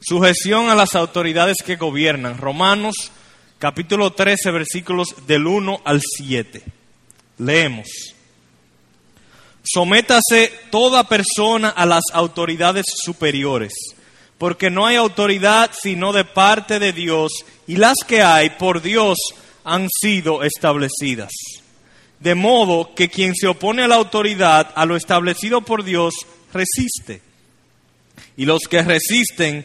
Sujeción a las autoridades que gobiernan. Romanos capítulo 13 versículos del 1 al 7. Leemos. Sométase toda persona a las autoridades superiores, porque no hay autoridad sino de parte de Dios, y las que hay por Dios han sido establecidas. De modo que quien se opone a la autoridad, a lo establecido por Dios, resiste. Y los que resisten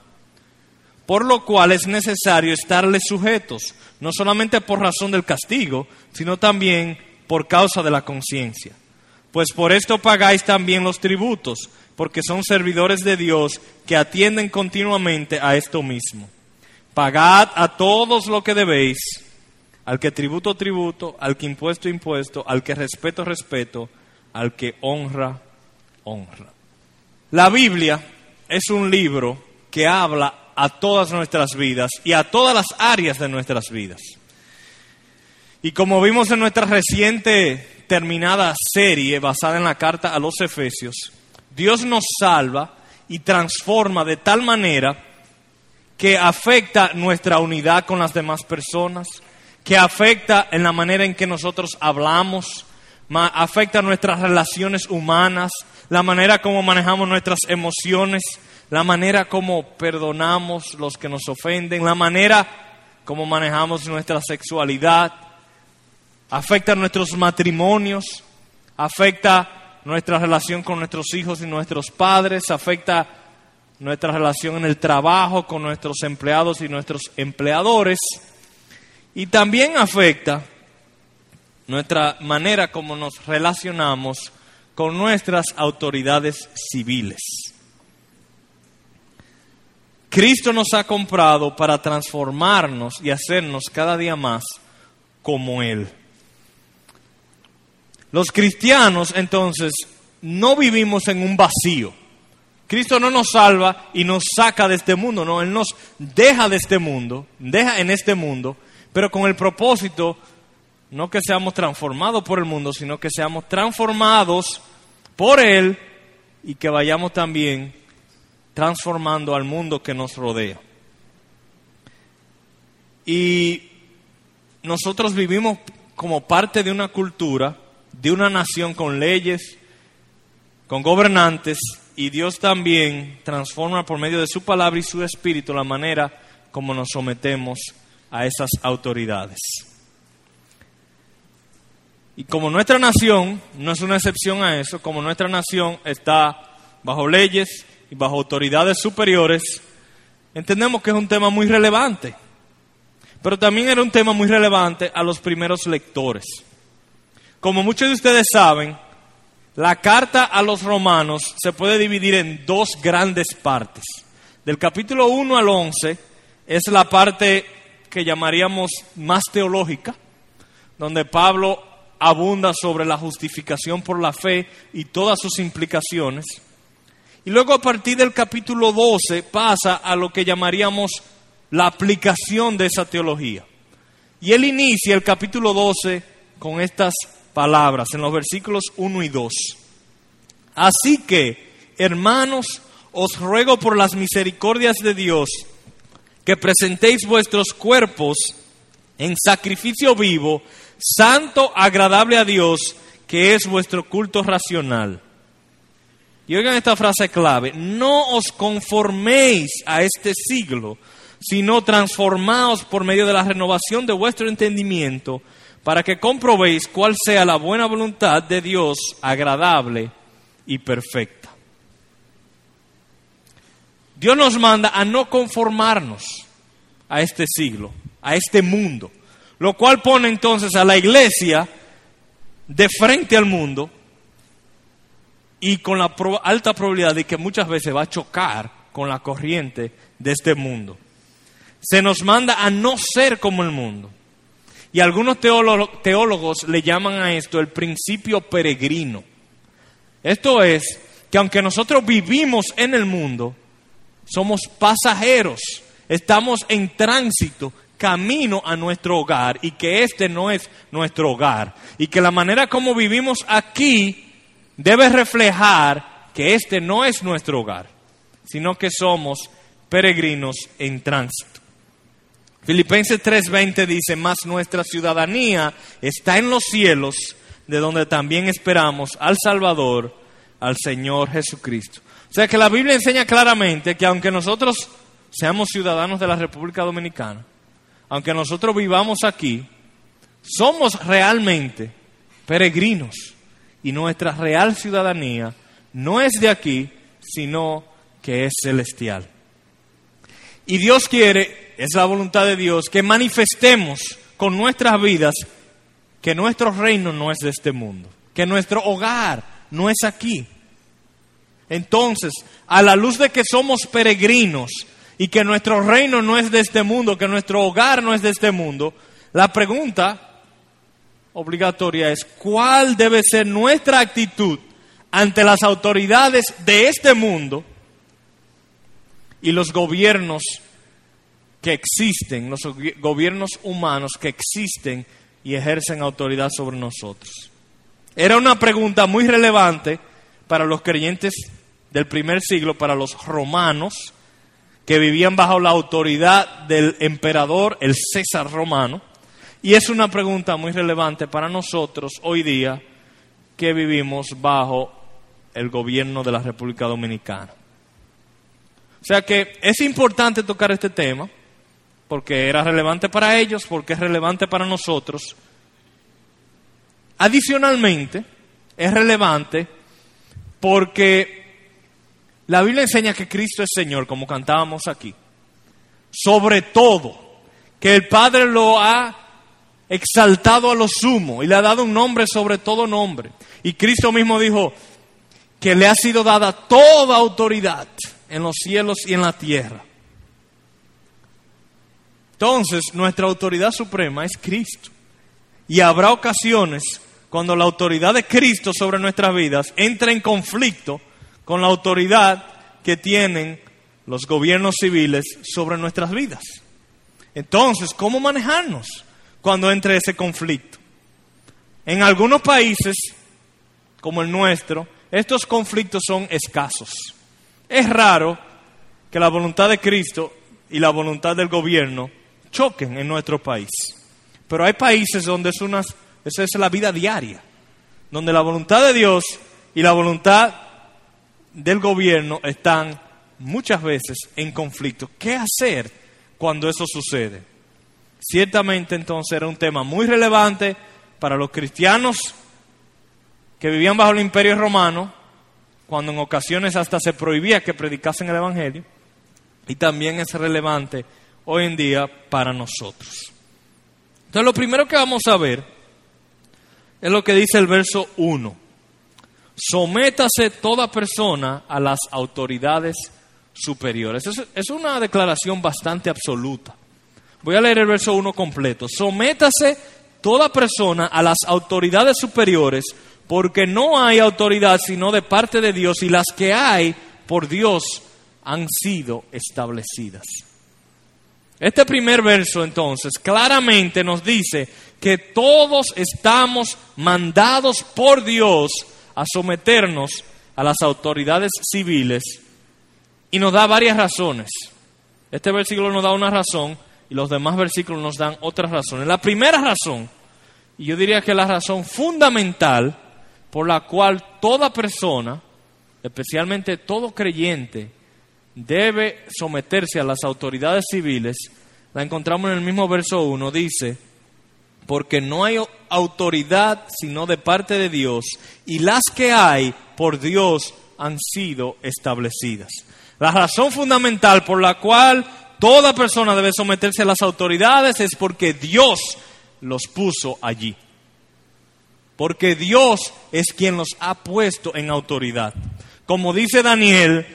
por lo cual es necesario estarles sujetos, no solamente por razón del castigo, sino también por causa de la conciencia. Pues por esto pagáis también los tributos, porque son servidores de Dios que atienden continuamente a esto mismo. Pagad a todos lo que debéis, al que tributo, tributo, al que impuesto, impuesto, al que respeto, respeto, al que honra, honra. La Biblia es un libro que habla a todas nuestras vidas y a todas las áreas de nuestras vidas. Y como vimos en nuestra reciente terminada serie basada en la carta a los Efesios, Dios nos salva y transforma de tal manera que afecta nuestra unidad con las demás personas, que afecta en la manera en que nosotros hablamos, afecta nuestras relaciones humanas, la manera como manejamos nuestras emociones, la manera como perdonamos los que nos ofenden, la manera como manejamos nuestra sexualidad, afecta nuestros matrimonios, afecta nuestra relación con nuestros hijos y nuestros padres, afecta nuestra relación en el trabajo con nuestros empleados y nuestros empleadores, y también afecta nuestra manera como nos relacionamos con nuestras autoridades civiles. Cristo nos ha comprado para transformarnos y hacernos cada día más como Él. Los cristianos entonces no vivimos en un vacío. Cristo no nos salva y nos saca de este mundo, no, Él nos deja de este mundo, deja en este mundo, pero con el propósito no que seamos transformados por el mundo, sino que seamos transformados por Él y que vayamos también transformando al mundo que nos rodea. Y nosotros vivimos como parte de una cultura, de una nación con leyes, con gobernantes, y Dios también transforma por medio de su palabra y su espíritu la manera como nos sometemos a esas autoridades. Y como nuestra nación, no es una excepción a eso, como nuestra nación está bajo leyes, y bajo autoridades superiores, entendemos que es un tema muy relevante. Pero también era un tema muy relevante a los primeros lectores. Como muchos de ustedes saben, la carta a los romanos se puede dividir en dos grandes partes. Del capítulo 1 al 11 es la parte que llamaríamos más teológica, donde Pablo abunda sobre la justificación por la fe y todas sus implicaciones. Y luego a partir del capítulo 12 pasa a lo que llamaríamos la aplicación de esa teología. Y él inicia el capítulo 12 con estas palabras en los versículos 1 y 2. Así que, hermanos, os ruego por las misericordias de Dios que presentéis vuestros cuerpos en sacrificio vivo, santo, agradable a Dios, que es vuestro culto racional. Y oigan esta frase clave, no os conforméis a este siglo, sino transformaos por medio de la renovación de vuestro entendimiento, para que comprobéis cuál sea la buena voluntad de Dios, agradable y perfecta. Dios nos manda a no conformarnos a este siglo, a este mundo, lo cual pone entonces a la iglesia de frente al mundo y con la alta probabilidad de que muchas veces va a chocar con la corriente de este mundo. Se nos manda a no ser como el mundo. Y algunos teólogos, le llaman a esto el principio peregrino. Esto es que aunque nosotros vivimos en el mundo, somos pasajeros, estamos en tránsito, camino a nuestro hogar y que este no es nuestro hogar. Y que la manera como vivimos aquí debe reflejar que este no es nuestro hogar, sino que somos peregrinos en tránsito. Filipenses 3:20 dice, más nuestra ciudadanía está en los cielos, de donde también esperamos al Salvador, al Señor Jesucristo. O sea que la Biblia enseña claramente que aunque nosotros seamos ciudadanos de la República Dominicana, aunque nosotros vivamos aquí, somos realmente peregrinos y nuestra real ciudadanía no es de aquí, sino que es celestial. Y Dios quiere, es la voluntad de Dios, que manifestemos con nuestras vidas que nuestro reino no es de este mundo, que nuestro hogar no es aquí. Entonces, a la luz de que somos peregrinos y que nuestro reino no es de este mundo, que nuestro hogar no es de este mundo, la pregunta obligatoria es, ¿cuál debe ser nuestra actitud ante las autoridades de este mundo y los gobiernos que existen, los gobiernos humanos que existen y ejercen autoridad sobre nosotros. Era una pregunta muy relevante para los creyentes del primer siglo, para los romanos, que vivían bajo la autoridad del emperador, el César romano, y es una pregunta muy relevante para nosotros hoy día que vivimos bajo el gobierno de la República Dominicana. O sea que es importante tocar este tema porque era relevante para ellos, porque es relevante para nosotros. Adicionalmente, es relevante porque la Biblia enseña que Cristo es Señor, como cantábamos aquí. Sobre todo, que el Padre lo ha exaltado a lo sumo y le ha dado un nombre sobre todo nombre. Y Cristo mismo dijo que le ha sido dada toda autoridad en los cielos y en la tierra. Entonces, nuestra autoridad suprema es Cristo. Y habrá ocasiones cuando la autoridad de Cristo sobre nuestras vidas entra en conflicto con la autoridad que tienen los gobiernos civiles sobre nuestras vidas. Entonces, ¿cómo manejarnos cuando entre ese conflicto? En algunos países, como el nuestro, estos conflictos son escasos. Es raro que la voluntad de Cristo y la voluntad del gobierno choquen en nuestro país. Pero hay países donde es una, esa es la vida diaria, donde la voluntad de Dios y la voluntad del gobierno están muchas veces en conflicto. ¿Qué hacer cuando eso sucede? Ciertamente entonces era un tema muy relevante para los cristianos que vivían bajo el imperio romano cuando en ocasiones hasta se prohibía que predicasen el Evangelio, y también es relevante hoy en día para nosotros. Entonces lo primero que vamos a ver es lo que dice el verso 1. Sométase toda persona a las autoridades superiores. Es, es una declaración bastante absoluta. Voy a leer el verso 1 completo. Sométase toda persona a las autoridades superiores porque no hay autoridad sino de parte de Dios y las que hay por Dios han sido establecidas. Este primer verso entonces claramente nos dice que todos estamos mandados por Dios a someternos a las autoridades civiles y nos da varias razones. Este versículo nos da una razón y los demás versículos nos dan otras razones. La primera razón, y yo diría que la razón fundamental, por la cual toda persona, especialmente todo creyente, debe someterse a las autoridades civiles, la encontramos en el mismo verso 1, dice, porque no hay autoridad sino de parte de Dios, y las que hay por Dios han sido establecidas. La razón fundamental por la cual toda persona debe someterse a las autoridades es porque Dios los puso allí porque Dios es quien los ha puesto en autoridad. Como dice Daniel,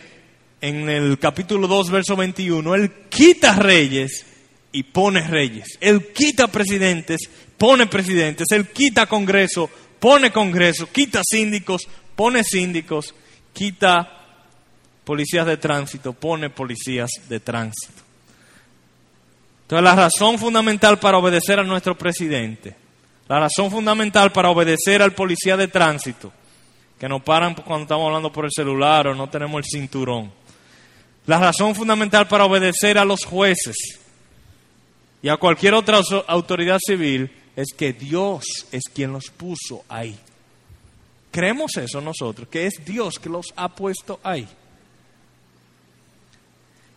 en el capítulo 2, verso 21, Él quita reyes y pone reyes. Él quita presidentes, pone presidentes. Él quita congreso, pone congreso. Quita síndicos, pone síndicos. Quita policías de tránsito, pone policías de tránsito. Entonces la razón fundamental para obedecer a nuestro presidente, la razón fundamental para obedecer al policía de tránsito, que nos paran cuando estamos hablando por el celular o no tenemos el cinturón, la razón fundamental para obedecer a los jueces y a cualquier otra autoridad civil es que Dios es quien los puso ahí. Creemos eso nosotros, que es Dios que los ha puesto ahí.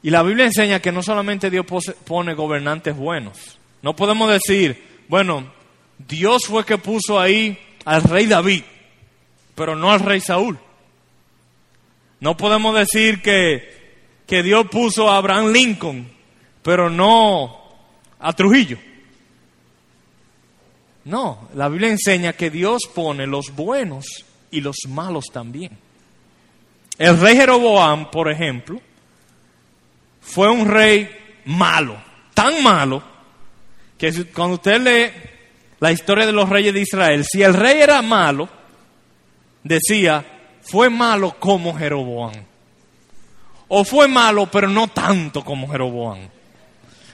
Y la Biblia enseña que no solamente Dios pone gobernantes buenos. No podemos decir, bueno, Dios fue que puso ahí al rey David, pero no al rey Saúl. No podemos decir que, que Dios puso a Abraham Lincoln, pero no a Trujillo. No, la Biblia enseña que Dios pone los buenos y los malos también. El rey Jeroboam, por ejemplo, fue un rey malo, tan malo, que cuando usted lee la historia de los reyes de Israel, si el rey era malo, decía, fue malo como Jeroboam. O fue malo, pero no tanto como Jeroboam.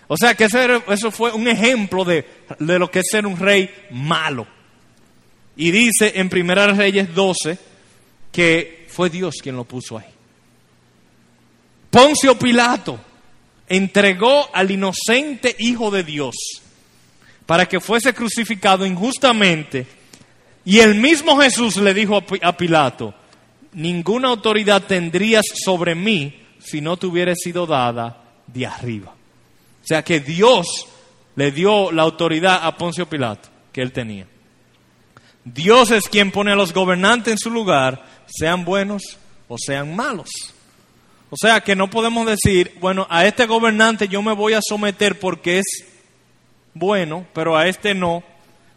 O sea que eso fue un ejemplo de, de lo que es ser un rey malo. Y dice en Primera Reyes 12 que fue Dios quien lo puso ahí. Poncio Pilato entregó al inocente Hijo de Dios para que fuese crucificado injustamente. Y el mismo Jesús le dijo a Pilato, ninguna autoridad tendrías sobre mí si no te hubiera sido dada de arriba. O sea que Dios le dio la autoridad a Poncio Pilato que él tenía. Dios es quien pone a los gobernantes en su lugar, sean buenos o sean malos. O sea que no podemos decir, bueno, a este gobernante yo me voy a someter porque es bueno, pero a este no,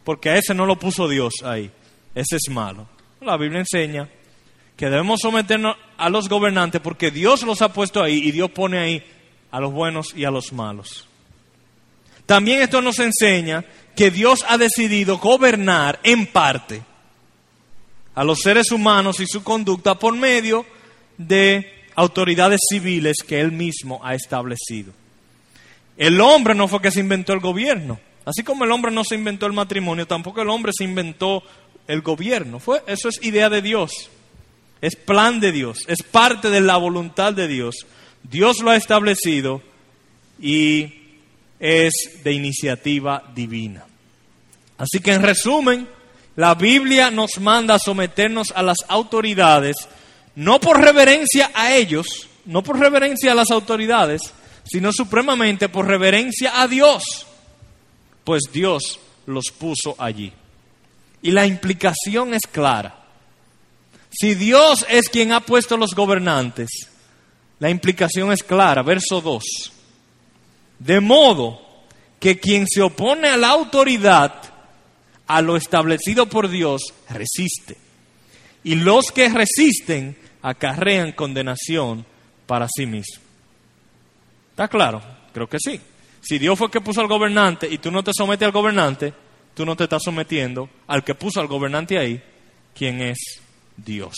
porque a ese no lo puso Dios ahí. Ese es malo. La Biblia enseña que debemos someternos a los gobernantes porque Dios los ha puesto ahí y Dios pone ahí a los buenos y a los malos. También esto nos enseña que Dios ha decidido gobernar en parte a los seres humanos y su conducta por medio de autoridades civiles que él mismo ha establecido. El hombre no fue que se inventó el gobierno. Así como el hombre no se inventó el matrimonio, tampoco el hombre se inventó el gobierno. Fue, eso es idea de Dios. Es plan de Dios. Es parte de la voluntad de Dios. Dios lo ha establecido y es de iniciativa divina. Así que en resumen, la Biblia nos manda a someternos a las autoridades, no por reverencia a ellos, no por reverencia a las autoridades, sino supremamente por reverencia a Dios, pues Dios los puso allí. Y la implicación es clara. Si Dios es quien ha puesto los gobernantes, la implicación es clara, verso 2. De modo que quien se opone a la autoridad, a lo establecido por Dios, resiste. Y los que resisten acarrean condenación para sí mismos. ¿Está claro? Creo que sí. Si Dios fue el que puso al gobernante y tú no te sometes al gobernante, tú no te estás sometiendo al que puso al gobernante ahí, quien es Dios.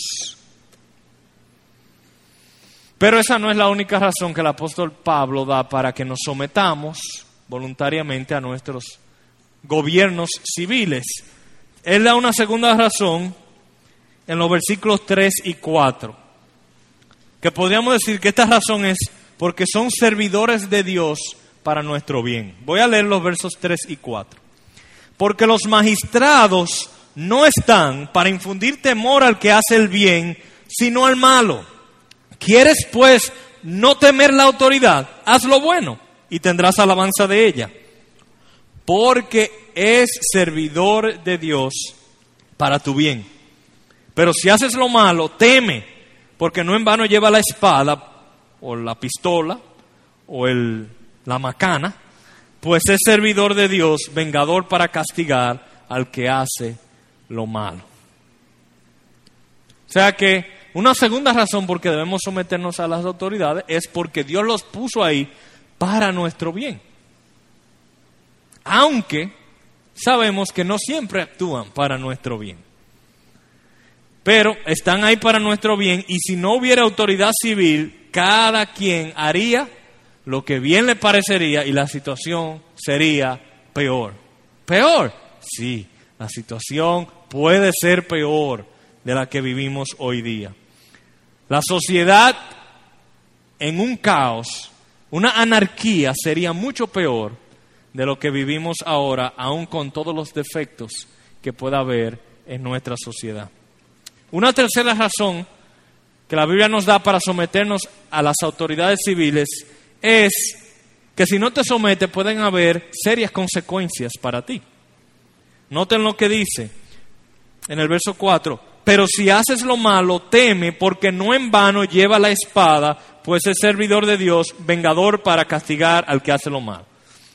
Pero esa no es la única razón que el apóstol Pablo da para que nos sometamos voluntariamente a nuestros gobiernos civiles. Él da una segunda razón en los versículos 3 y 4, que podríamos decir que esta razón es porque son servidores de Dios para nuestro bien. Voy a leer los versos 3 y 4. Porque los magistrados no están para infundir temor al que hace el bien, sino al malo ¿Quieres pues no temer la autoridad? Haz lo bueno y tendrás alabanza de ella. Porque es servidor de Dios para tu bien. Pero si haces lo malo, teme, porque no en vano lleva la espada o la pistola o el, la macana, pues es servidor de Dios, vengador para castigar al que hace lo malo. O sea que una segunda razón por que debemos someternos a las autoridades es porque Dios los puso ahí para nuestro bien. Aunque sabemos que no siempre actúan para nuestro bien. Pero están ahí para nuestro bien y si no hubiera autoridad civil, cada quien haría lo que bien le parecería y la situación sería peor. ¿Peor? Sí, la situación puede ser peor de la que vivimos hoy día. La sociedad en un caos, una anarquía sería mucho peor de lo que vivimos ahora, aun con todos los defectos que pueda haber en nuestra sociedad. Una tercera razón que la Biblia nos da para someternos a las autoridades civiles es que si no te sometes pueden haber serias consecuencias para ti. Noten lo que dice en el verso 4, pero si haces lo malo, teme porque no en vano lleva la espada, pues es servidor de Dios, vengador para castigar al que hace lo malo.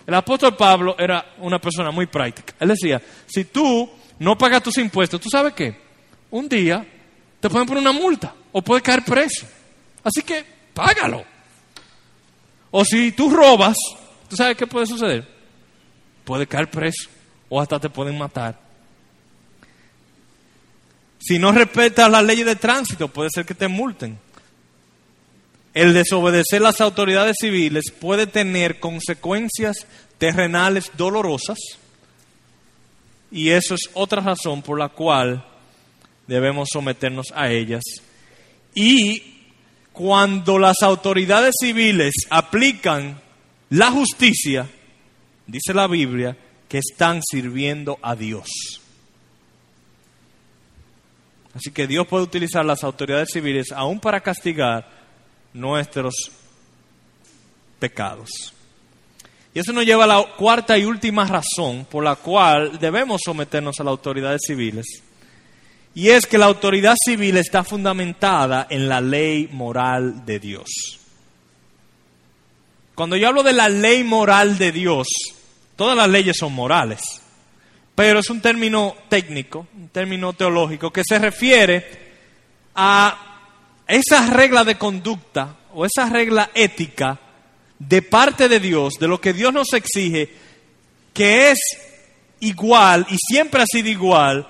El apóstol Pablo era una persona muy práctica. Él decía, si tú no pagas tus impuestos, ¿tú sabes qué? Un día te pueden poner una multa o puedes caer preso. Así que págalo. O si tú robas, ¿tú sabes qué puede suceder? Puede caer preso o hasta te pueden matar. Si no respetas las leyes de tránsito, puede ser que te multen. El desobedecer las autoridades civiles puede tener consecuencias terrenales dolorosas y eso es otra razón por la cual debemos someternos a ellas. Y cuando las autoridades civiles aplican la justicia, dice la Biblia, que están sirviendo a Dios. Así que Dios puede utilizar las autoridades civiles aún para castigar nuestros pecados. Y eso nos lleva a la cuarta y última razón por la cual debemos someternos a las autoridades civiles. Y es que la autoridad civil está fundamentada en la ley moral de Dios. Cuando yo hablo de la ley moral de Dios, todas las leyes son morales, pero es un término técnico, un término teológico que se refiere a esa regla de conducta o esa regla ética de parte de Dios, de lo que Dios nos exige, que es igual y siempre ha sido igual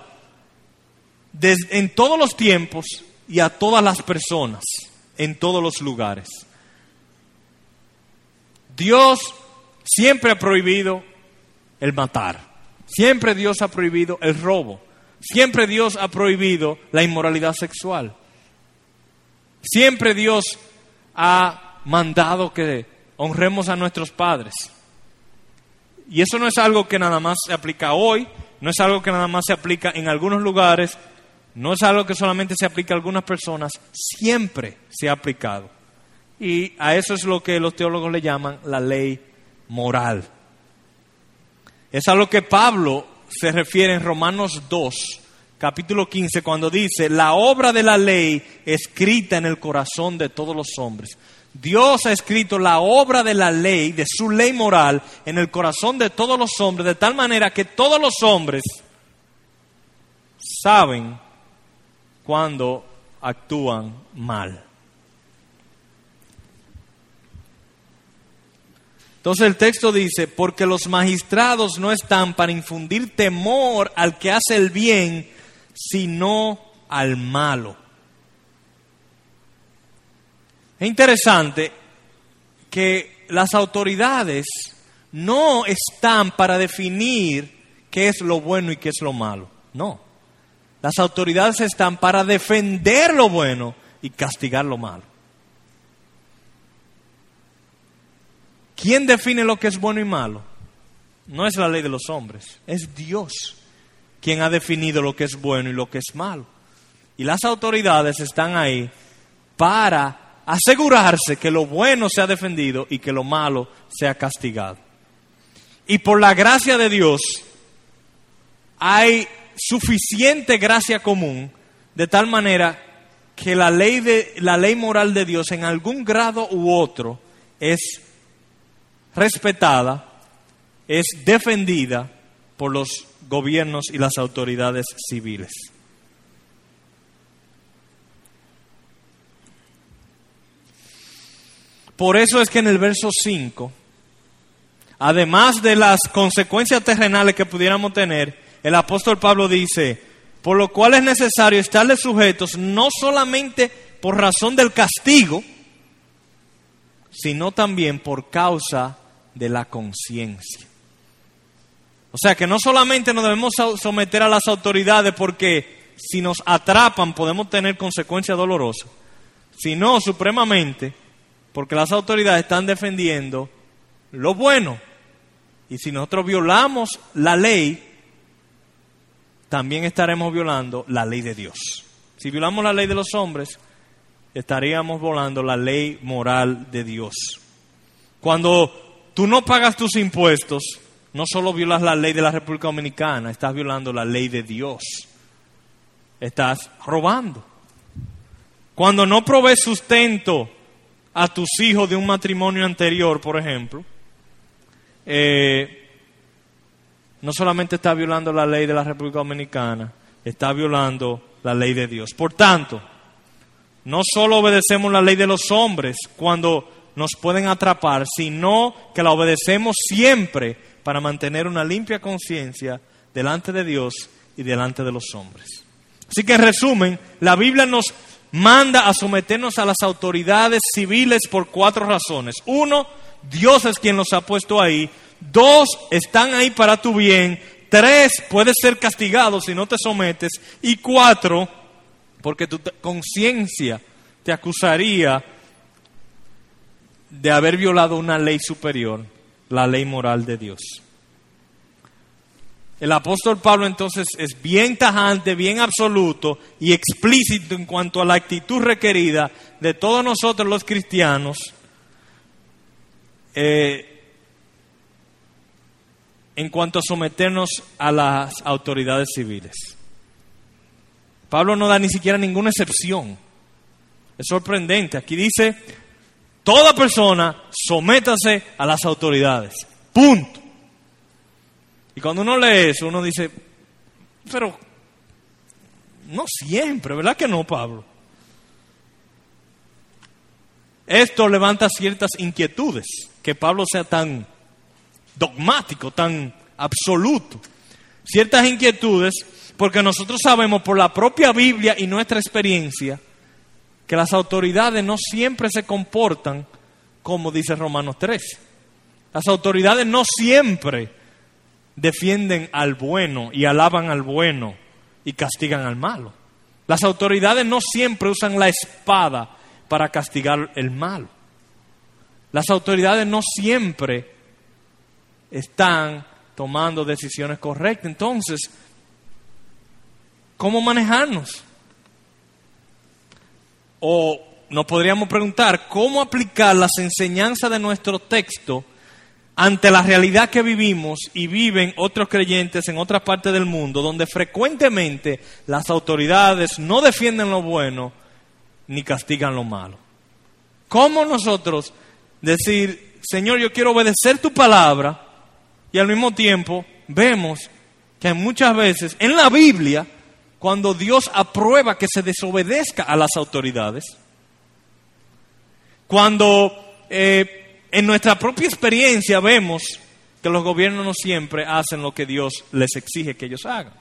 en todos los tiempos y a todas las personas, en todos los lugares. Dios siempre ha prohibido el matar, siempre Dios ha prohibido el robo, siempre Dios ha prohibido la inmoralidad sexual, siempre Dios ha mandado que honremos a nuestros padres. Y eso no es algo que nada más se aplica hoy, no es algo que nada más se aplica en algunos lugares, no es algo que solamente se aplica a algunas personas, siempre se ha aplicado. Y a eso es lo que los teólogos le llaman la ley moral. Es a lo que Pablo se refiere en Romanos 2, capítulo 15, cuando dice, la obra de la ley escrita en el corazón de todos los hombres. Dios ha escrito la obra de la ley, de su ley moral, en el corazón de todos los hombres, de tal manera que todos los hombres saben cuando actúan mal. Entonces el texto dice, porque los magistrados no están para infundir temor al que hace el bien, sino al malo. Es interesante que las autoridades no están para definir qué es lo bueno y qué es lo malo. No. Las autoridades están para defender lo bueno y castigar lo malo. ¿Quién define lo que es bueno y malo? No es la ley de los hombres, es Dios quien ha definido lo que es bueno y lo que es malo. Y las autoridades están ahí para asegurarse que lo bueno sea defendido y que lo malo sea castigado. Y por la gracia de Dios hay suficiente gracia común, de tal manera que la ley, de, la ley moral de Dios en algún grado u otro es respetada, es defendida por los gobiernos y las autoridades civiles. Por eso es que en el verso 5, además de las consecuencias terrenales que pudiéramos tener, el apóstol Pablo dice, por lo cual es necesario estarles sujetos no solamente por razón del castigo, sino también por causa de la conciencia. O sea que no solamente nos debemos someter a las autoridades porque si nos atrapan podemos tener consecuencias dolorosas, sino supremamente porque las autoridades están defendiendo lo bueno. Y si nosotros violamos la ley, también estaremos violando la ley de Dios. Si violamos la ley de los hombres, estaríamos violando la ley moral de Dios. Cuando tú no pagas tus impuestos, no solo violas la ley de la República Dominicana, estás violando la ley de Dios. Estás robando. Cuando no provees sustento a tus hijos de un matrimonio anterior, por ejemplo, eh, no solamente estás violando la ley de la República Dominicana, está violando la ley de Dios. Por tanto, no solo obedecemos la ley de los hombres cuando nos pueden atrapar, sino que la obedecemos siempre para mantener una limpia conciencia delante de Dios y delante de los hombres. Así que en resumen, la Biblia nos manda a someternos a las autoridades civiles por cuatro razones. Uno, Dios es quien los ha puesto ahí. Dos, están ahí para tu bien. Tres, puedes ser castigado si no te sometes. Y cuatro, porque tu conciencia te acusaría de haber violado una ley superior la ley moral de Dios. El apóstol Pablo entonces es bien tajante, bien absoluto y explícito en cuanto a la actitud requerida de todos nosotros los cristianos eh, en cuanto a someternos a las autoridades civiles. Pablo no da ni siquiera ninguna excepción. Es sorprendente. Aquí dice, Toda persona sométase a las autoridades. Punto. Y cuando uno lee eso, uno dice, pero no siempre, ¿verdad que no, Pablo? Esto levanta ciertas inquietudes, que Pablo sea tan dogmático, tan absoluto. Ciertas inquietudes, porque nosotros sabemos por la propia Biblia y nuestra experiencia que las autoridades no siempre se comportan como dice Romanos 3. Las autoridades no siempre defienden al bueno y alaban al bueno y castigan al malo. Las autoridades no siempre usan la espada para castigar el malo. Las autoridades no siempre están tomando decisiones correctas. Entonces, ¿cómo manejarnos? O nos podríamos preguntar cómo aplicar las enseñanzas de nuestro texto ante la realidad que vivimos y viven otros creyentes en otras partes del mundo, donde frecuentemente las autoridades no defienden lo bueno ni castigan lo malo. ¿Cómo nosotros decir, Señor, yo quiero obedecer tu palabra y al mismo tiempo vemos que muchas veces en la Biblia cuando Dios aprueba que se desobedezca a las autoridades, cuando eh, en nuestra propia experiencia vemos que los gobiernos no siempre hacen lo que Dios les exige que ellos hagan.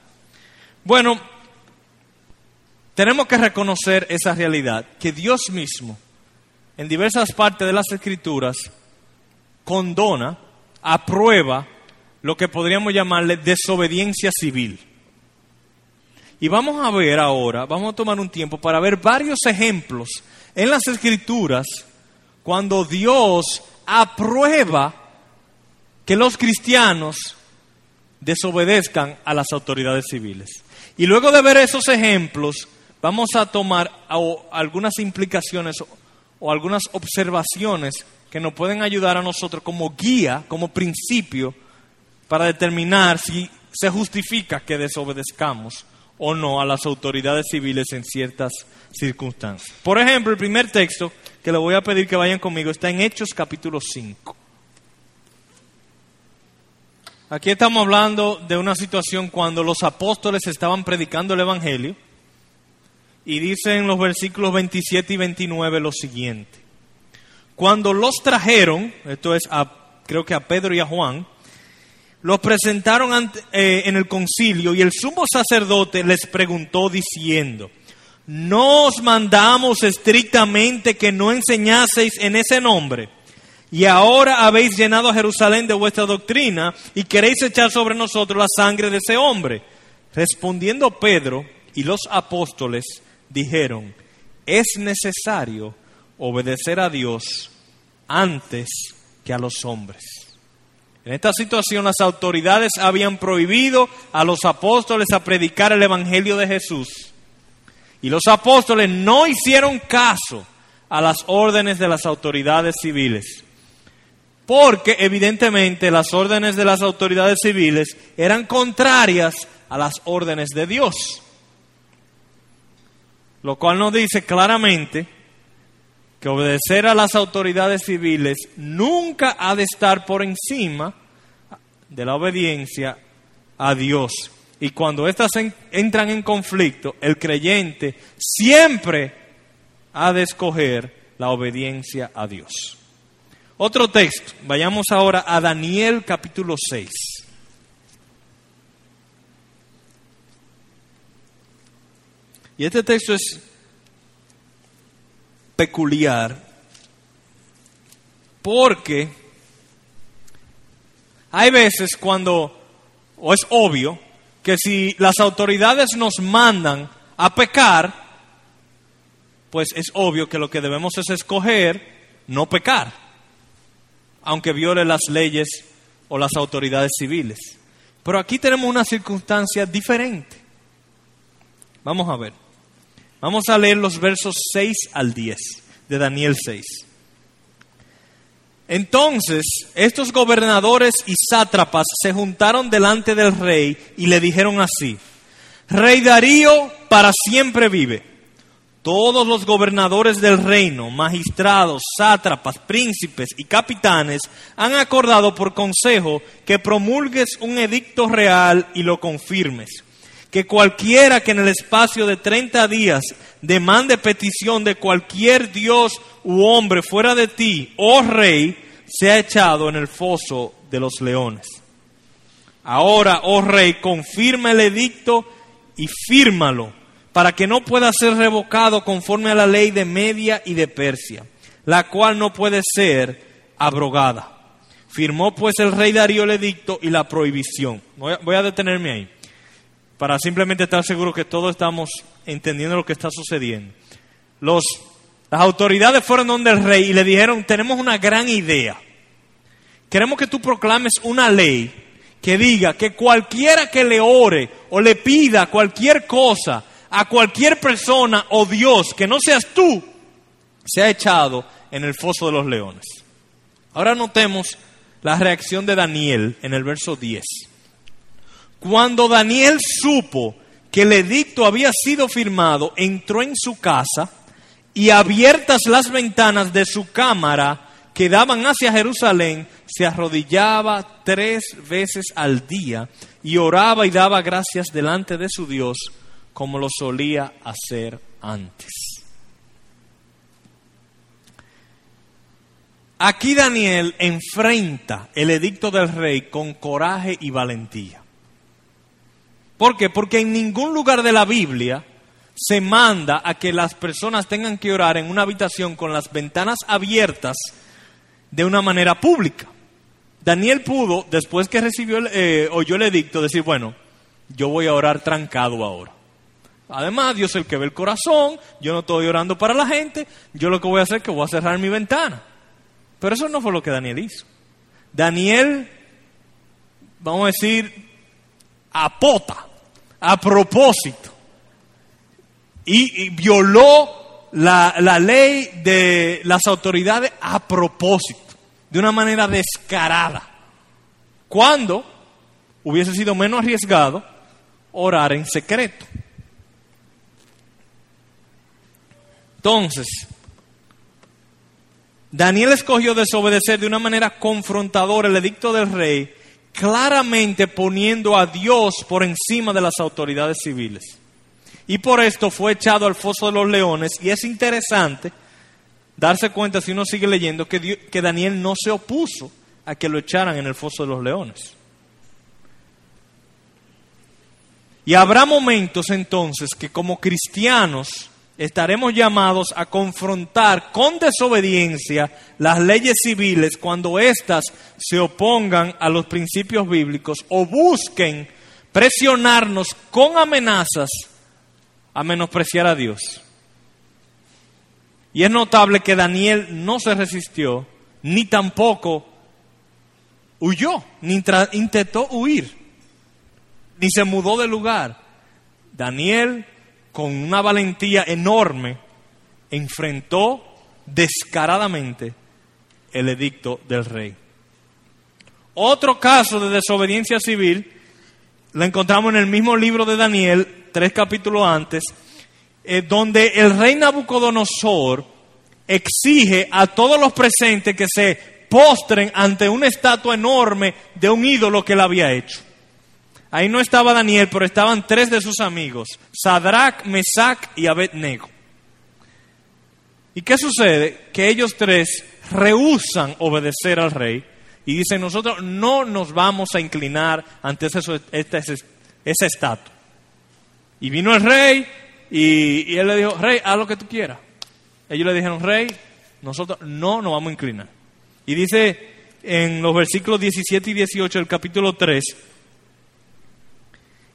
Bueno, tenemos que reconocer esa realidad, que Dios mismo, en diversas partes de las escrituras, condona, aprueba lo que podríamos llamarle desobediencia civil. Y vamos a ver ahora, vamos a tomar un tiempo para ver varios ejemplos en las escrituras cuando Dios aprueba que los cristianos desobedezcan a las autoridades civiles. Y luego de ver esos ejemplos, vamos a tomar algunas implicaciones o algunas observaciones que nos pueden ayudar a nosotros como guía, como principio, para determinar si se justifica que desobedezcamos o no a las autoridades civiles en ciertas circunstancias. Por ejemplo, el primer texto que le voy a pedir que vayan conmigo está en Hechos capítulo 5. Aquí estamos hablando de una situación cuando los apóstoles estaban predicando el Evangelio y dicen los versículos 27 y 29 lo siguiente. Cuando los trajeron, esto es a, creo que a Pedro y a Juan, los presentaron ante- eh, en el concilio y el sumo sacerdote les preguntó diciendo, ¿no os mandamos estrictamente que no enseñaseis en ese nombre? Y ahora habéis llenado a Jerusalén de vuestra doctrina y queréis echar sobre nosotros la sangre de ese hombre. Respondiendo Pedro y los apóstoles dijeron, es necesario obedecer a Dios antes que a los hombres. En esta situación las autoridades habían prohibido a los apóstoles a predicar el Evangelio de Jesús. Y los apóstoles no hicieron caso a las órdenes de las autoridades civiles. Porque evidentemente las órdenes de las autoridades civiles eran contrarias a las órdenes de Dios. Lo cual nos dice claramente que obedecer a las autoridades civiles nunca ha de estar por encima de la obediencia a Dios. Y cuando éstas en- entran en conflicto, el creyente siempre ha de escoger la obediencia a Dios. Otro texto, vayamos ahora a Daniel capítulo 6. Y este texto es peculiar porque hay veces cuando, o es obvio, que si las autoridades nos mandan a pecar, pues es obvio que lo que debemos es escoger no pecar, aunque viole las leyes o las autoridades civiles. Pero aquí tenemos una circunstancia diferente. Vamos a ver. Vamos a leer los versos 6 al 10 de Daniel 6. Entonces estos gobernadores y sátrapas se juntaron delante del rey y le dijeron así, Rey Darío para siempre vive. Todos los gobernadores del reino, magistrados, sátrapas, príncipes y capitanes han acordado por consejo que promulgues un edicto real y lo confirmes que cualquiera que en el espacio de 30 días demande petición de cualquier dios u hombre fuera de ti, oh rey, sea echado en el foso de los leones. Ahora, oh rey, confirma el edicto y fírmalo, para que no pueda ser revocado conforme a la ley de Media y de Persia, la cual no puede ser abrogada. Firmó pues el rey Darío el edicto y la prohibición. Voy a, voy a detenerme ahí para simplemente estar seguro que todos estamos entendiendo lo que está sucediendo. Las autoridades fueron donde el rey y le dijeron, tenemos una gran idea. Queremos que tú proclames una ley que diga que cualquiera que le ore o le pida cualquier cosa a cualquier persona o Dios que no seas tú, sea echado en el foso de los leones. Ahora notemos la reacción de Daniel en el verso 10. Cuando Daniel supo que el edicto había sido firmado, entró en su casa y abiertas las ventanas de su cámara que daban hacia Jerusalén, se arrodillaba tres veces al día y oraba y daba gracias delante de su Dios como lo solía hacer antes. Aquí Daniel enfrenta el edicto del rey con coraje y valentía. ¿Por qué? Porque en ningún lugar de la Biblia se manda a que las personas tengan que orar en una habitación con las ventanas abiertas de una manera pública. Daniel pudo, después que recibió el, eh, oyó el edicto, decir, bueno, yo voy a orar trancado ahora. Además, Dios es el que ve el corazón, yo no estoy orando para la gente, yo lo que voy a hacer es que voy a cerrar mi ventana. Pero eso no fue lo que Daniel hizo. Daniel, vamos a decir, apota, a propósito, y, y violó la, la ley de las autoridades a propósito, de una manera descarada, cuando hubiese sido menos arriesgado orar en secreto. Entonces, Daniel escogió desobedecer de una manera confrontadora el edicto del rey, claramente poniendo a Dios por encima de las autoridades civiles. Y por esto fue echado al foso de los leones. Y es interesante darse cuenta, si uno sigue leyendo, que, Daniel no se opuso a que lo echaran en el foso de los leones. Y habrá momentos entonces que como cristianos estaremos llamados a confrontar con desobediencia las leyes civiles cuando éstas se opongan a los principios bíblicos o busquen presionarnos con amenazas a menospreciar a Dios. Y es notable que Daniel no se resistió, ni tampoco huyó, ni intentó huir, ni se mudó de lugar. Daniel, con una valentía enorme, enfrentó descaradamente el edicto del rey. Otro caso de desobediencia civil lo encontramos en el mismo libro de Daniel, tres capítulos antes, eh, donde el rey Nabucodonosor exige a todos los presentes que se postren ante una estatua enorme de un ídolo que él había hecho. Ahí no estaba Daniel, pero estaban tres de sus amigos, Sadrach, Mesach y Abednego. ¿Y qué sucede? Que ellos tres rehusan obedecer al rey y dicen, nosotros no nos vamos a inclinar ante ese, ese- esa estatua. Y vino el rey y, y él le dijo, rey, haz lo que tú quieras. Ellos le dijeron, rey, nosotros no nos vamos a inclinar. Y dice en los versículos 17 y 18 del capítulo 3,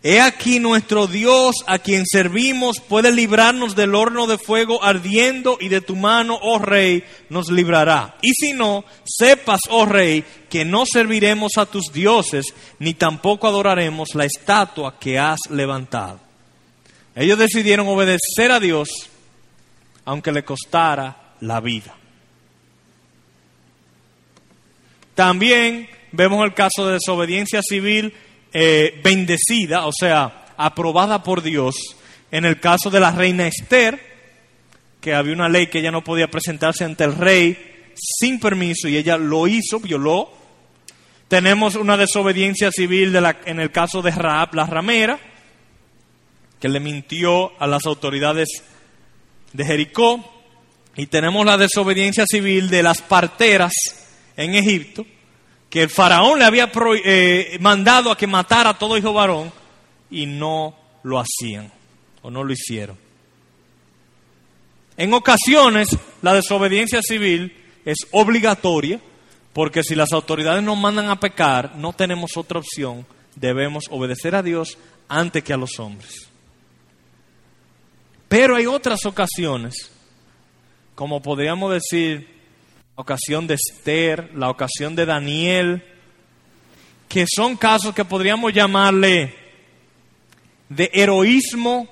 He aquí nuestro Dios a quien servimos puede librarnos del horno de fuego ardiendo y de tu mano, oh rey, nos librará. Y si no, sepas, oh rey, que no serviremos a tus dioses, ni tampoco adoraremos la estatua que has levantado. Ellos decidieron obedecer a Dios, aunque le costara la vida. También vemos el caso de desobediencia civil eh, bendecida, o sea, aprobada por Dios, en el caso de la reina Esther, que había una ley que ella no podía presentarse ante el rey sin permiso y ella lo hizo, violó. Tenemos una desobediencia civil de la- en el caso de Raab, la ramera, que le mintió a las autoridades de Jericó. Y tenemos la desobediencia civil de las parteras en Egipto, que el faraón le había eh, mandado a que matara a todo hijo varón y no lo hacían o no lo hicieron. En ocasiones la desobediencia civil es obligatoria porque si las autoridades nos mandan a pecar, no tenemos otra opción, debemos obedecer a Dios antes que a los hombres. Pero hay otras ocasiones, como podríamos decir, ocasión de Esther, la ocasión de Daniel, que son casos que podríamos llamarle de heroísmo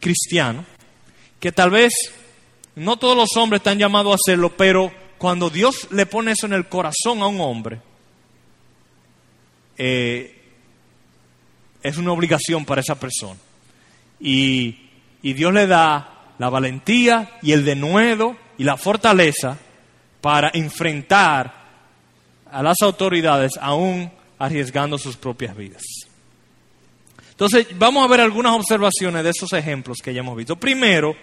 cristiano, que tal vez no todos los hombres están llamados a hacerlo, pero cuando Dios le pone eso en el corazón a un hombre, eh, es una obligación para esa persona. Y, Dios le da la valentía y el denuedo y la fortaleza para enfrentar a las autoridades aún arriesgando sus propias vidas. Entonces, vamos a ver algunas observaciones de esos ejemplos que ya hemos visto. Primero,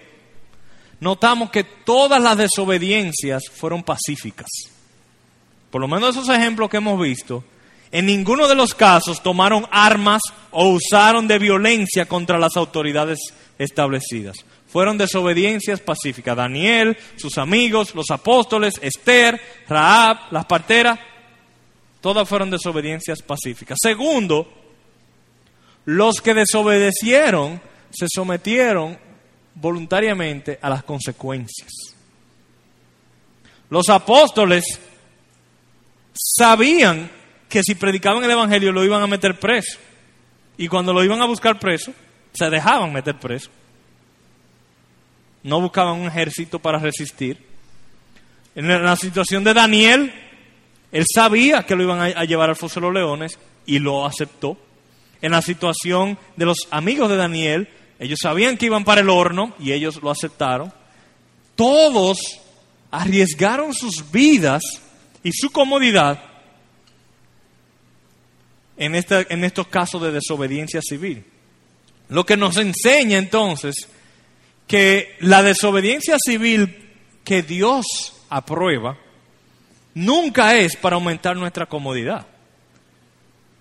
notamos que todas las desobediencias fueron pacíficas. Por lo menos esos ejemplos que hemos visto, en ninguno de los casos tomaron armas o usaron de violencia contra las autoridades establecidas. Fueron desobediencias pacíficas. Daniel, sus amigos, los apóstoles, Esther, Raab, las parteras, todas fueron desobediencias pacíficas. Segundo, los que desobedecieron se sometieron voluntariamente a las consecuencias. Los apóstoles sabían que si predicaban el Evangelio lo iban a meter preso. Y cuando lo iban a buscar preso, se dejaban meter preso. No buscaban un ejército para resistir. En la situación de Daniel, él sabía que lo iban a, llevar al foso de los leones y lo aceptó. En la situación de los amigos de Daniel, ellos sabían que iban para el horno y ellos lo aceptaron. Todos arriesgaron sus vidas y su comodidad en, en estos casos de desobediencia civil. Lo que nos enseña entonces que la desobediencia civil que Dios aprueba nunca es para aumentar nuestra comodidad,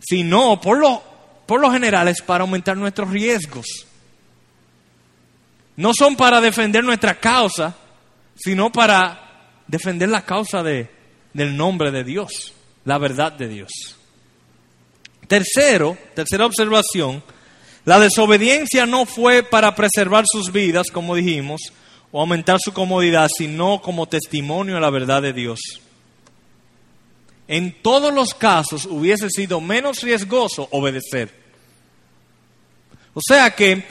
sino por lo, por lo general es para aumentar nuestros riesgos. No son para defender nuestra causa, sino para defender la causa de, del nombre de Dios, la verdad de Dios. Tercero, tercera observación, la desobediencia no fue para preservar sus vidas, como dijimos, o aumentar su comodidad, sino como testimonio a la verdad de Dios. En todos los casos hubiese sido menos riesgoso obedecer. O sea que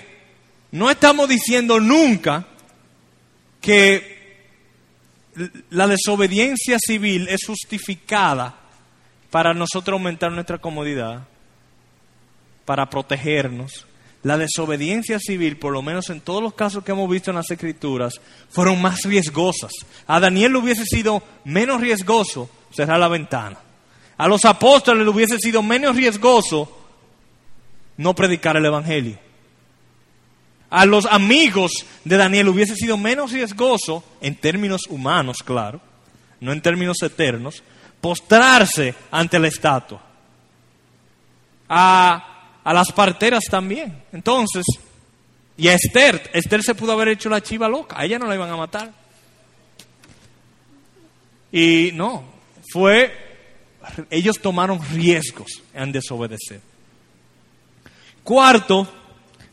no estamos diciendo nunca que la desobediencia civil es justificada para nosotros aumentar nuestra comodidad, para protegernos. La desobediencia civil, por lo menos en todos los casos que hemos visto en las escrituras, fueron más riesgosas. A Daniel le hubiese sido menos riesgoso cerrar la ventana. A los apóstoles le hubiese sido menos riesgoso no predicar el Evangelio. A los amigos de Daniel hubiese sido menos riesgoso, en términos humanos, claro, no en términos eternos, postrarse ante la estatua. A, a las parteras también. Entonces, y a Esther, Esther se pudo haber hecho la chiva loca, a ella no la iban a matar. Y no, fue, ellos tomaron riesgos en desobedecer. Cuarto,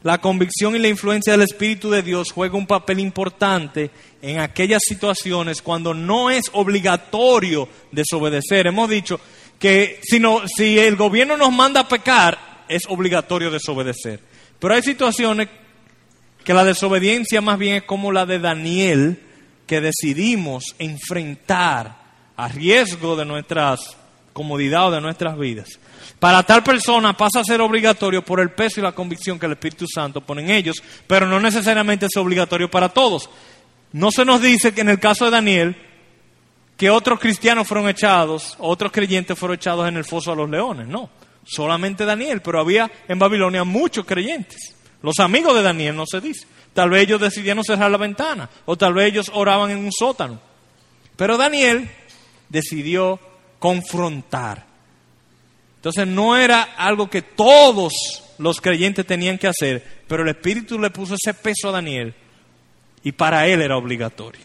la convicción y la influencia del Espíritu de Dios juega un papel importante en aquellas situaciones cuando no es obligatorio desobedecer. Hemos dicho que si, si el gobierno nos manda a pecar, es obligatorio desobedecer. Pero hay situaciones que la desobediencia más bien es como la de Daniel, que decidimos enfrentar a riesgo de nuestras comodidad o de nuestras vidas. Para tal persona pasa a ser obligatorio por el peso y la convicción que el Espíritu Santo pone en ellos, pero no necesariamente es obligatorio para todos. No se nos dice que en el caso de Daniel, que otros cristianos fueron echados, otros creyentes fueron echados en el foso a los leones, no. Solamente Daniel, pero había en Babilonia muchos creyentes. Los amigos de Daniel no se dice. Tal vez ellos decidieron cerrar la ventana, o tal vez ellos oraban en un sótano. Pero Daniel decidió confrontar entonces no era algo que todos los creyentes tenían que hacer, pero el Espíritu le puso ese peso a Daniel y para él era obligatorio.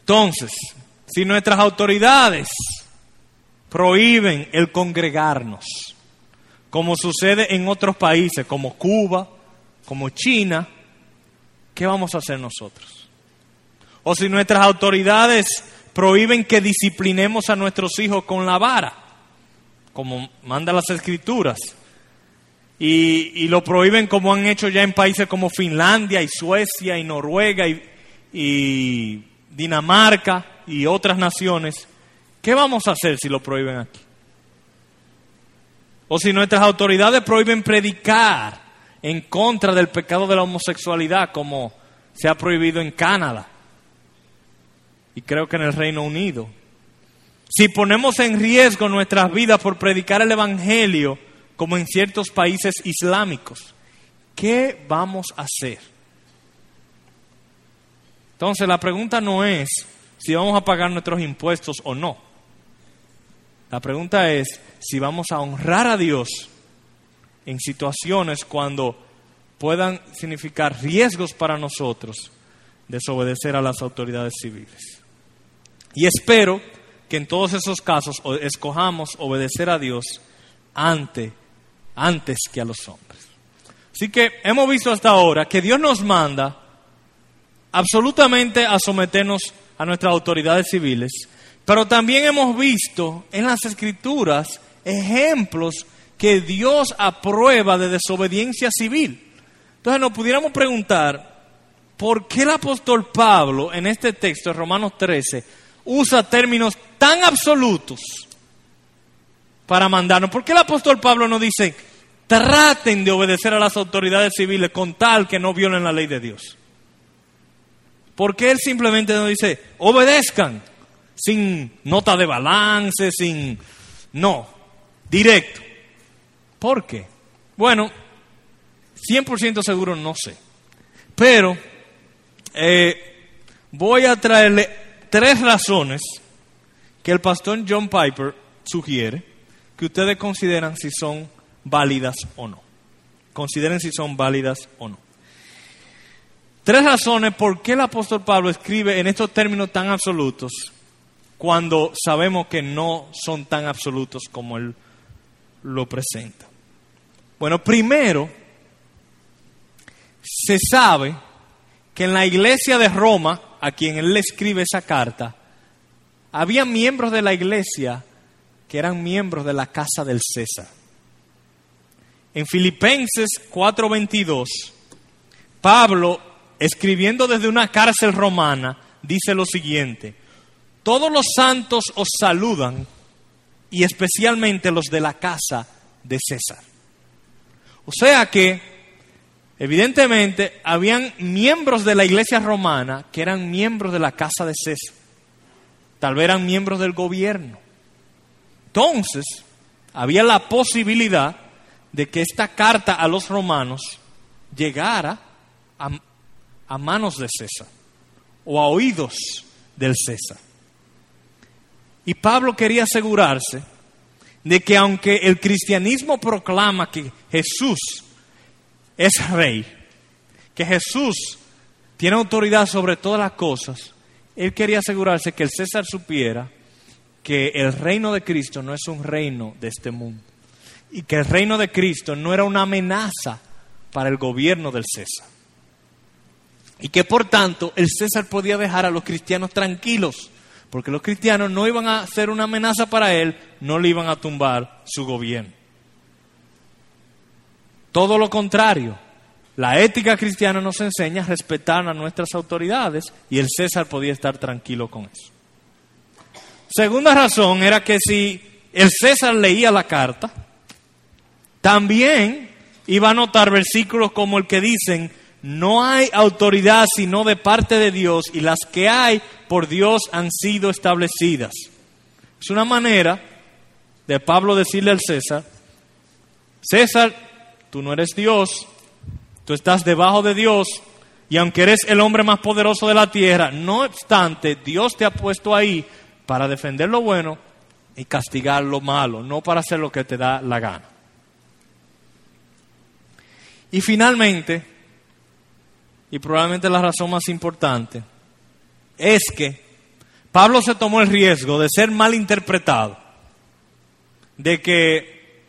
Entonces, si nuestras autoridades prohíben el congregarnos, como sucede en otros países como Cuba, como China, ¿qué vamos a hacer nosotros? O si nuestras autoridades prohíben que disciplinemos a nuestros hijos con la vara, como manda las escrituras. Y, lo prohíben como han hecho ya en países como Finlandia y Suecia y Noruega y, y Dinamarca y otras naciones. ¿Qué vamos a hacer si lo prohíben aquí? O si nuestras autoridades prohíben predicar en contra del pecado de la homosexualidad, como se ha prohibido en Canadá y creo que en el Reino Unido. Si ponemos en riesgo nuestras vidas por predicar el Evangelio, como en ciertos países islámicos, ¿qué vamos a hacer? Entonces la pregunta no es si vamos a pagar nuestros impuestos o no. La pregunta es si vamos a honrar a Dios en situaciones cuando puedan significar riesgos para nosotros desobedecer a las autoridades civiles. Y espero que en todos esos casos escojamos obedecer a Dios ante, antes que a los hombres. Así que hemos visto hasta ahora que Dios nos manda absolutamente a someternos a nuestras autoridades civiles, pero también hemos visto en las escrituras ejemplos que Dios aprueba de desobediencia civil. Entonces nos pudiéramos preguntar, ¿por qué el apóstol Pablo en este texto, de Romanos 13, usa términos tan absolutos para mandarnos. ¿Por qué el apóstol Pablo no dice, traten de obedecer a las autoridades civiles con tal que no violen la ley de Dios? Porque él simplemente no dice, obedezcan, sin nota de balance, sin... No, directo. ¿Por qué? Bueno, 100% seguro no sé. Pero eh, voy a traerle tres razones que el pastor John Piper sugiere que ustedes consideran si son válidas o no. Consideren si son válidas o no. Tres razones por qué el apóstol Pablo escribe en estos términos tan absolutos cuando sabemos que no son tan absolutos como él lo presenta. Bueno, primero, se sabe que en la iglesia de Roma, a quien él le escribe esa carta, había miembros de la iglesia que eran miembros de la casa del César. En Filipenses 4:22, Pablo escribiendo desde una cárcel romana, dice lo siguiente, todos los santos os saludan y especialmente los de la casa de César. O sea que, evidentemente, habían miembros de la iglesia romana que eran miembros de la casa de César. Tal vez eran miembros del gobierno. Entonces, había la posibilidad de que esta carta a los romanos llegara a, a manos de César o a oídos del César. Y Pablo quería asegurarse de que aunque el cristianismo proclama que Jesús es rey, que Jesús tiene autoridad sobre todas las cosas, él quería asegurarse que el César supiera que el reino de Cristo no es un reino de este mundo y que el reino de Cristo no era una amenaza para el gobierno del César. Y que por tanto el César podía dejar a los cristianos tranquilos, porque los cristianos no iban a ser una amenaza para él, no le iban a tumbar su gobierno. Todo lo contrario, la ética cristiana nos enseña a respetar a nuestras autoridades y el César podía estar tranquilo con eso. Segunda razón era que si el César leía la carta, también iba a notar versículos como el que dicen, no hay autoridad sino de parte de Dios y las que hay por Dios han sido establecidas. Es una manera de Pablo decirle al César, César, tú no eres Dios, tú estás debajo de Dios y aunque eres el hombre más poderoso de la tierra, no obstante, Dios te ha puesto ahí para defender lo bueno y castigar lo malo, no para hacer lo que te da la gana. Y finalmente, y probablemente la razón más importante, es que Pablo se tomó el riesgo de ser mal interpretado, de que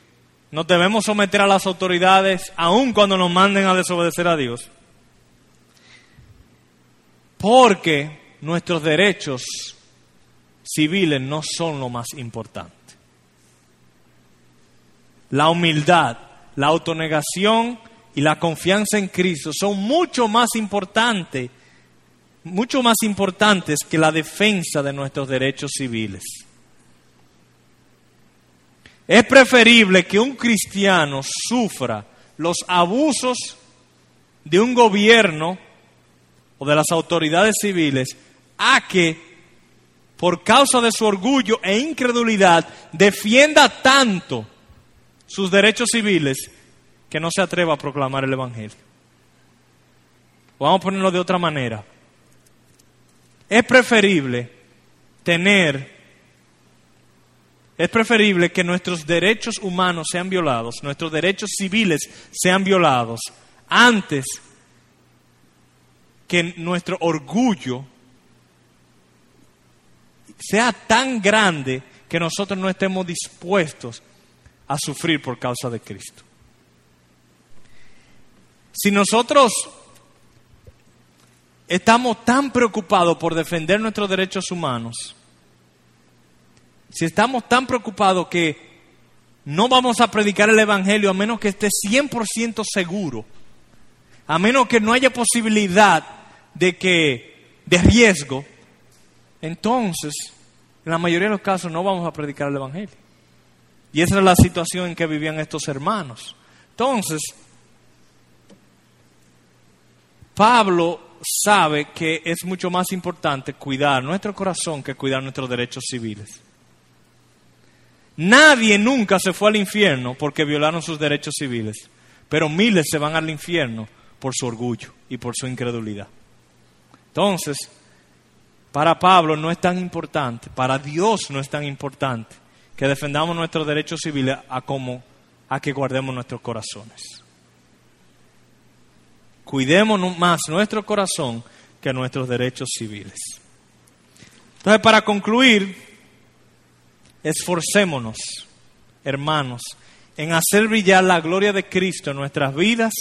nos debemos someter a las autoridades aun cuando nos manden a desobedecer a Dios, porque nuestros derechos civiles no son lo más importante. La humildad, la autonegación y la confianza en Cristo son mucho más importantes, mucho más importantes que la defensa de nuestros derechos civiles. Es preferible que un cristiano sufra los abusos de un gobierno o de las autoridades civiles a que por causa de su orgullo e incredulidad defienda tanto sus derechos civiles que no se atreva a proclamar el Evangelio. Vamos a ponerlo de otra manera. Es preferible tener, es preferible que nuestros derechos humanos sean violados, nuestros derechos civiles sean violados, antes que nuestro orgullo sea tan grande que nosotros no estemos dispuestos a sufrir por causa de Cristo. Si nosotros estamos tan preocupados por defender nuestros derechos humanos, si estamos tan preocupados que no vamos a predicar el Evangelio a menos que esté 100% seguro, a menos que no haya posibilidad de que de riesgo, entonces en la mayoría de los casos no vamos a predicar el Evangelio. Y esa es la situación en que vivían estos hermanos. Entonces, Pablo sabe que es mucho más importante cuidar nuestro corazón que cuidar nuestros derechos civiles. Nadie nunca se fue al infierno porque violaron sus derechos civiles, pero miles se van al infierno por su orgullo y por su incredulidad. Entonces, para Pablo no es tan importante, para Dios no es tan importante que defendamos nuestros derechos civiles a como a que guardemos nuestros corazones. Cuidemos más nuestro corazón que nuestros derechos civiles. Entonces, para concluir, esforcémonos, hermanos, en hacer brillar la gloria de Cristo en nuestras vidas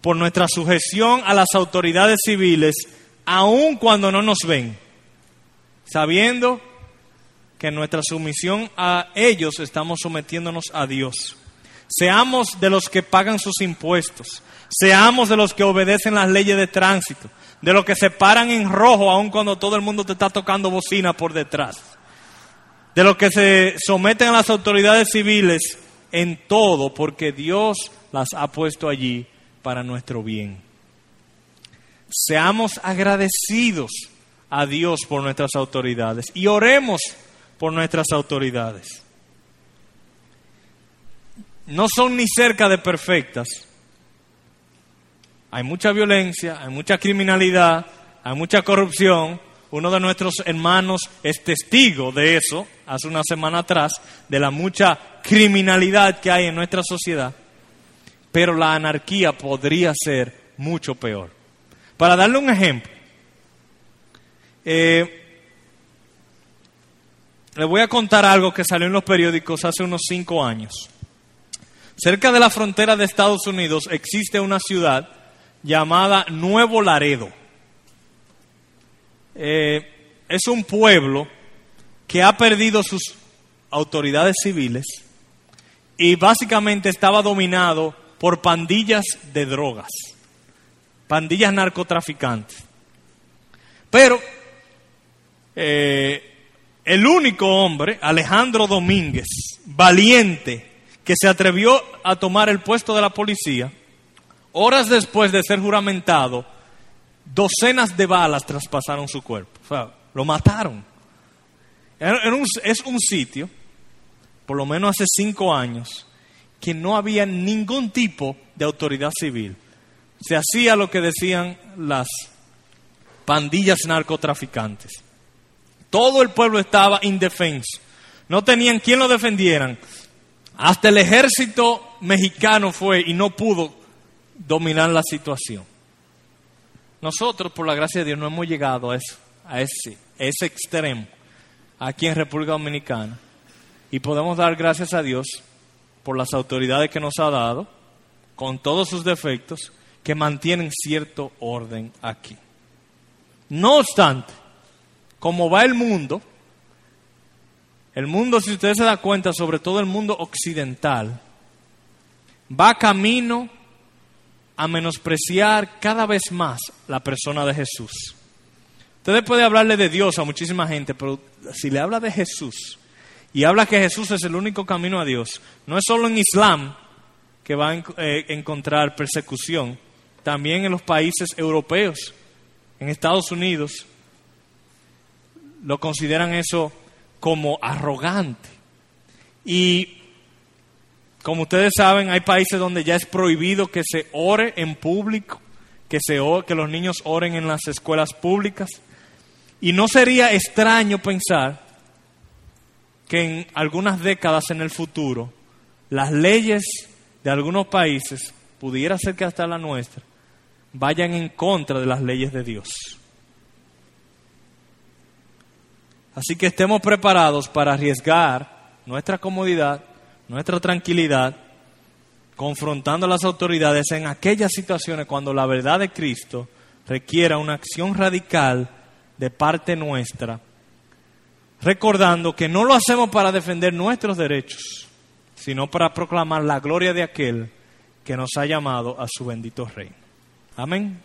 por nuestra sujeción a las autoridades civiles, aun cuando no nos ven, sabiendo que en nuestra sumisión a ellos estamos sometiéndonos a Dios. Seamos de los que pagan sus impuestos, seamos de los que obedecen las leyes de tránsito, de los que se paran en rojo aun cuando todo el mundo te está tocando bocina por detrás, de los que se someten a las autoridades civiles en todo, porque Dios las ha puesto allí para nuestro bien. Seamos agradecidos a Dios por nuestras autoridades y oremos por nuestras autoridades. No son ni cerca de perfectas. Hay mucha violencia, hay mucha criminalidad, hay mucha corrupción. Uno de nuestros hermanos es testigo de eso, hace una semana atrás, de la mucha criminalidad que hay en nuestra sociedad. Pero la anarquía podría ser mucho peor. Para darle un ejemplo, eh, le voy a contar algo que salió en los periódicos hace unos cinco años. Cerca de la frontera de Estados Unidos existe una ciudad llamada Nuevo Laredo. Eh, es un pueblo que ha perdido sus autoridades civiles y básicamente estaba dominado por pandillas de drogas, pandillas narcotraficantes. Pero eh, el único hombre, Alejandro Domínguez, valiente, que se atrevió a tomar el puesto de la policía, horas después de ser juramentado, docenas de balas traspasaron su cuerpo. O sea, lo mataron. es un sitio, por lo menos hace cinco años, que no había ningún tipo de autoridad civil. Se hacía lo que decían las pandillas narcotraficantes. Todo el pueblo estaba indefenso. No tenían quien lo defendieran. Hasta el ejército mexicano fue y no pudo dominar la situación. Nosotros, por la gracia de Dios, no hemos llegado a, ese, extremo aquí en República Dominicana. Y podemos dar gracias a Dios por las autoridades que nos ha dado, con todos sus defectos, que mantienen cierto orden aquí. No obstante, como va el mundo, el mundo, si usted se da cuenta, sobre todo el mundo occidental, va camino a menospreciar cada vez más la persona de Jesús. Usted puede hablarle de Dios a muchísima gente, pero si le habla de Jesús y habla que Jesús es el único camino a Dios, no es solo en Islam que va a eh, encontrar persecución, también en los países europeos, en Estados Unidos, lo consideran eso como arrogante. Y como ustedes saben, hay países donde ya es prohibido que se ore en público, que, se, que los niños oren en las escuelas públicas. Y no sería extraño pensar que en algunas décadas en el futuro las leyes de algunos países, pudiera ser que hasta la nuestra, vayan en contra de las leyes de Dios. Así que estemos preparados para arriesgar nuestra comodidad, nuestra tranquilidad, confrontando a las autoridades en aquellas situaciones cuando la verdad de Cristo requiera una acción radical de parte nuestra, recordando que no lo hacemos para defender nuestros derechos, sino para proclamar la gloria de aquel que nos ha llamado a su bendito reino. Amén.